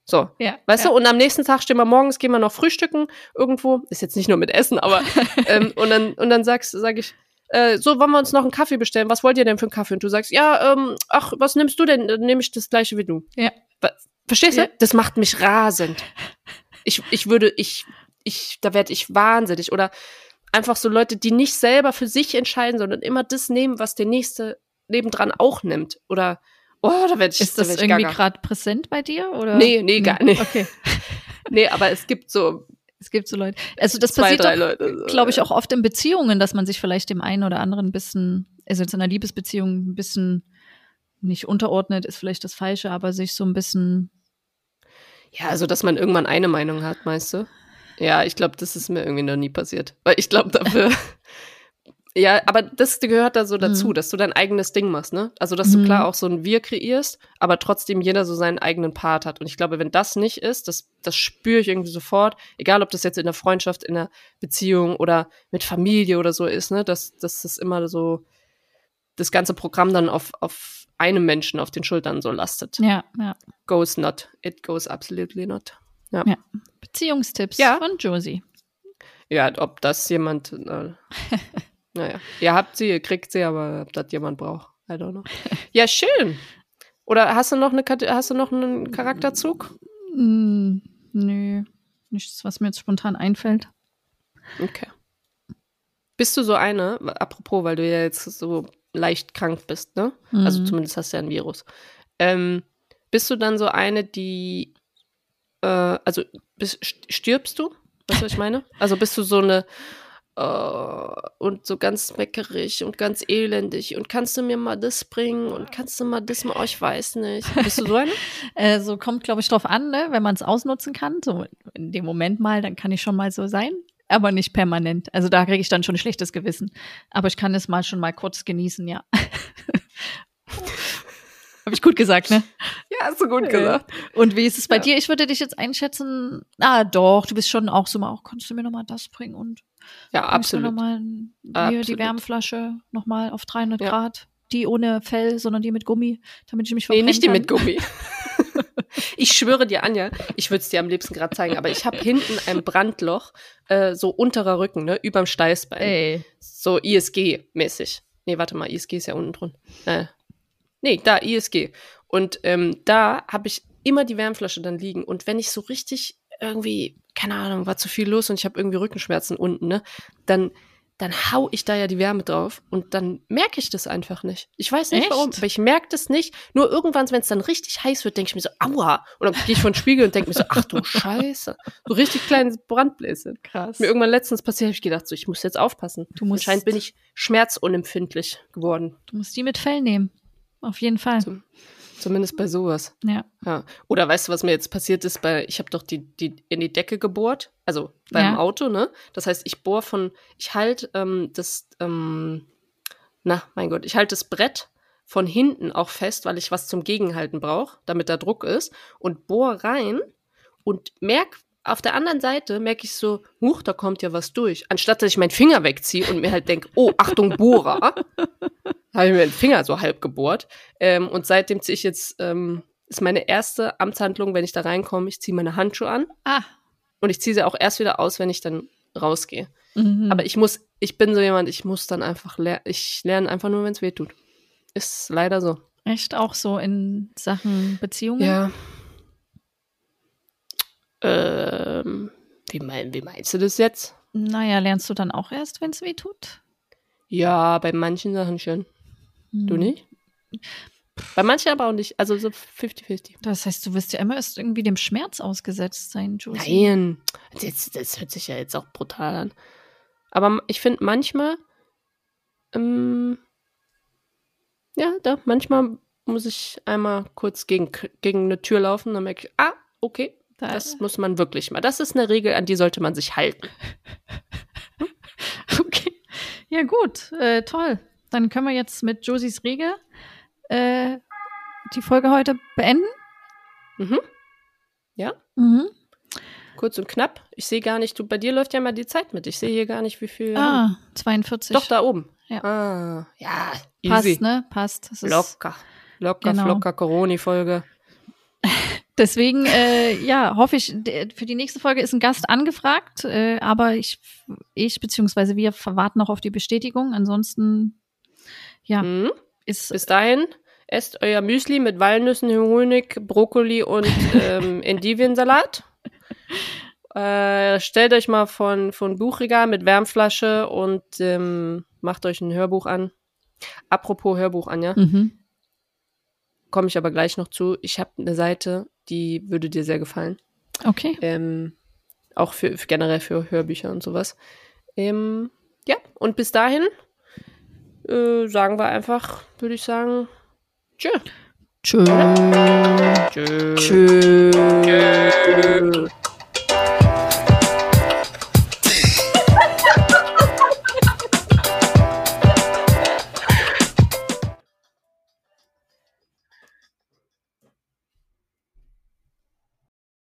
So. Ja, Weißt ja. du, und am nächsten Tag stehen wir morgens, gehen wir noch frühstücken irgendwo. Ist jetzt nicht nur mit Essen, aber <laughs> ähm, und dann und dann sagst, sag ich, äh, so wollen wir uns noch einen Kaffee bestellen. Was wollt ihr denn für einen Kaffee? Und du sagst, ja, ähm, ach, was nimmst du denn? Dann nehme ich das gleiche wie du. Ja. Wa- Verstehst Ja. du? Das macht mich rasend. Ich, ich würde, ich, ich, da werde ich wahnsinnig. Oder einfach so Leute, die nicht selber für sich entscheiden, sondern immer das nehmen, was der nächste nebendran auch nimmt. Oder oh, da werde ich, Ist da das irgendwie gerade präsent bei dir? Oder? Nee, nee, gar nicht. Okay. <laughs> Nee, aber es gibt so Es gibt so Leute. Also das zwei, passiert glaube ich, ja. auch oft in Beziehungen, dass man sich vielleicht dem einen oder anderen ein bisschen, also in einer Liebesbeziehung ein bisschen nicht unterordnet, ist vielleicht das Falsche, aber sich so ein bisschen, Ja, also dass man irgendwann eine Meinung hat, meinst du? Ja, ich glaube, das ist mir irgendwie noch nie passiert. Weil ich glaube dafür. <laughs> ja, aber das gehört da so dazu, Mhm. dass du dein eigenes Ding machst, ne? Also, dass du Mhm. klar auch so ein Wir kreierst, aber trotzdem jeder so seinen eigenen Part hat. Und ich glaube, wenn das nicht ist, das, das spüre ich irgendwie sofort, egal ob das jetzt in der Freundschaft, in der Beziehung oder mit Familie oder so ist, ne, dass, dass das immer so das ganze Programm dann auf, auf einem Menschen auf den Schultern so lastet. ja, ja. Goes not. It goes absolutely not. Beziehungstipps Ja. von Josie. Ja, ob das jemand. Äh, <laughs> naja. Ihr habt sie, ihr kriegt sie, aber ob das jemand braucht. I don't know. Ja, schön. Oder hast du noch eine hast du noch einen Charakterzug? Hm, nö, nichts, was mir jetzt spontan einfällt. Okay. Bist du so eine, apropos, weil du ja jetzt so leicht krank bist, ne? Also Mhm. zumindest hast du ja ein Virus. Ähm, bist du dann so eine, die äh, also bist, stirbst du? Weißt du, was ich meine? Also bist du so eine, oh, und so ganz meckerig und ganz elendig und kannst du mir mal das bringen und kannst du mal das mal, oh, ich weiß nicht. Bist du so eine? <laughs> Äh, so kommt, glaube ich, drauf an, ne? wenn man es ausnutzen kann. So in dem Moment mal, dann kann ich schon mal so sein, aber nicht permanent. Also da kriege ich dann schon ein schlechtes Gewissen. Aber ich kann es mal schon mal kurz genießen, ja. <laughs> Habe ich gut gesagt, ne? Ja, hast du gut gesagt. Und wie ist es bei Ja. dir? Ich würde dich jetzt einschätzen, ah doch, du bist schon auch so mal, auch kannst du mir nochmal das bringen und Ja, absolut. Noch mal hier die. Wärmflasche nochmal auf 300 Ja. Grad. Die ohne Fell, sondern die mit Gummi, damit ich mich Nee, verbrennen nicht die kann. mit Gummi. <laughs> ich schwöre dir, Anja, ich würde es dir am liebsten gerade zeigen, aber ich habe hinten ein Brandloch, äh, so unterer Rücken, ne, überm Steißbein. Ey. So ISG-mäßig. Nee, warte mal, ISG ist ja unten drin. Äh, nee, da, ISG. Und ähm, da habe ich immer die Wärmflasche dann liegen. Und wenn ich so richtig irgendwie, keine Ahnung, war zu viel los und ich habe irgendwie Rückenschmerzen unten, ne, dann, dann hau ich da ja die Wärme drauf und dann merke ich das einfach nicht. Ich weiß nicht Echt? warum, aber ich merke das nicht. Nur irgendwann, wenn es dann richtig heiß wird, denke ich mir so, aua. Und dann gehe ich vor den Spiegel und denke mir so, ach du Scheiße. So richtig kleines Brandbläschen. Krass. Mir irgendwann letztens passiert, habe ich gedacht, so, ich muss jetzt aufpassen. Du musst- Anscheinend bin ich schmerzunempfindlich geworden. Du musst die mit Fell nehmen. Auf jeden Fall. So. Zumindest bei sowas. Ja. Ja. Oder weißt du, was mir jetzt passiert ist? Bei, ich habe doch die, die in die Decke gebohrt, also beim Ja. Auto, ne? Das heißt, ich bohr von, ich halte ähm, das, ähm, na, mein Gott, ich halte das Brett von hinten auch fest, weil ich was zum Gegenhalten brauche, damit da Druck ist, und bohr rein und merk auf der anderen Seite merke ich so, huch, da kommt ja was durch. Anstatt dass ich meinen Finger wegziehe und mir halt denke, oh, Achtung, Bohrer, <laughs> habe ich mir den Finger so halb gebohrt. Ähm, und seitdem ziehe ich jetzt, ähm, ist meine erste Amtshandlung, wenn ich da reinkomme, ich ziehe meine Handschuhe an Ah. und ich ziehe sie auch erst wieder aus, wenn ich dann rausgehe. Mhm. Aber ich muss, ich bin so jemand, ich muss dann einfach lernen, ich lerne einfach nur, wenn es weh tut. Ist leider so. Echt auch so in Sachen Beziehungen? Ja. Ähm, wie, mein, wie meinst du das jetzt? Naja, lernst du dann auch erst, wenn es weh tut? Ja, bei manchen Sachen schon. Du Hm. nicht? Bei manchen aber auch nicht. Also so 50-50. Das heißt, du wirst ja immer erst irgendwie dem Schmerz ausgesetzt sein, Josie. Nein. Das, das hört sich ja jetzt auch brutal an. Aber ich finde manchmal, ähm, ja, da, manchmal muss ich einmal kurz gegen, gegen eine Tür laufen, dann merke ich, ah, okay, Da- das muss man wirklich mal. Das ist eine Regel, an die sollte man sich halten. <laughs> Okay. Ja, gut. Äh, toll. Dann können wir jetzt mit Josies Regel äh, die Folge heute beenden. Mhm. Ja, Mhm. kurz und knapp. Ich sehe gar nicht, du, bei dir läuft ja mal die Zeit mit. Ich sehe hier gar nicht, wie viel. Ah, 42. Doch, da oben. Ja. Ah, ja, Passt, easy. ne? Passt. Das ist Locker. Locker, Genau. flocker Coroni-Folge. Deswegen, äh, ja, hoffe ich, für die nächste Folge ist ein Gast angefragt, äh, aber ich, ich beziehungsweise wir warten noch auf die Bestätigung. Ansonsten, ja, Mhm. ist Bis dahin, esst euer Müsli mit Walnüssen, Honig, Brokkoli und ähm, <laughs> Endiviensalat. Äh, stellt euch mal von, von Buchregal mit Wärmflasche und ähm, macht euch ein Hörbuch an. Apropos Hörbuch, Anja, mhm. komme ich aber gleich noch zu. Ich habe eine Seite, die würde dir sehr gefallen. okay. Ähm, auch für, für generell für Hörbücher und sowas. Ähm, ja, und bis dahin äh, sagen wir einfach, würde ich sagen, tschö. Tschö. Tschö. Tschö. Tschö.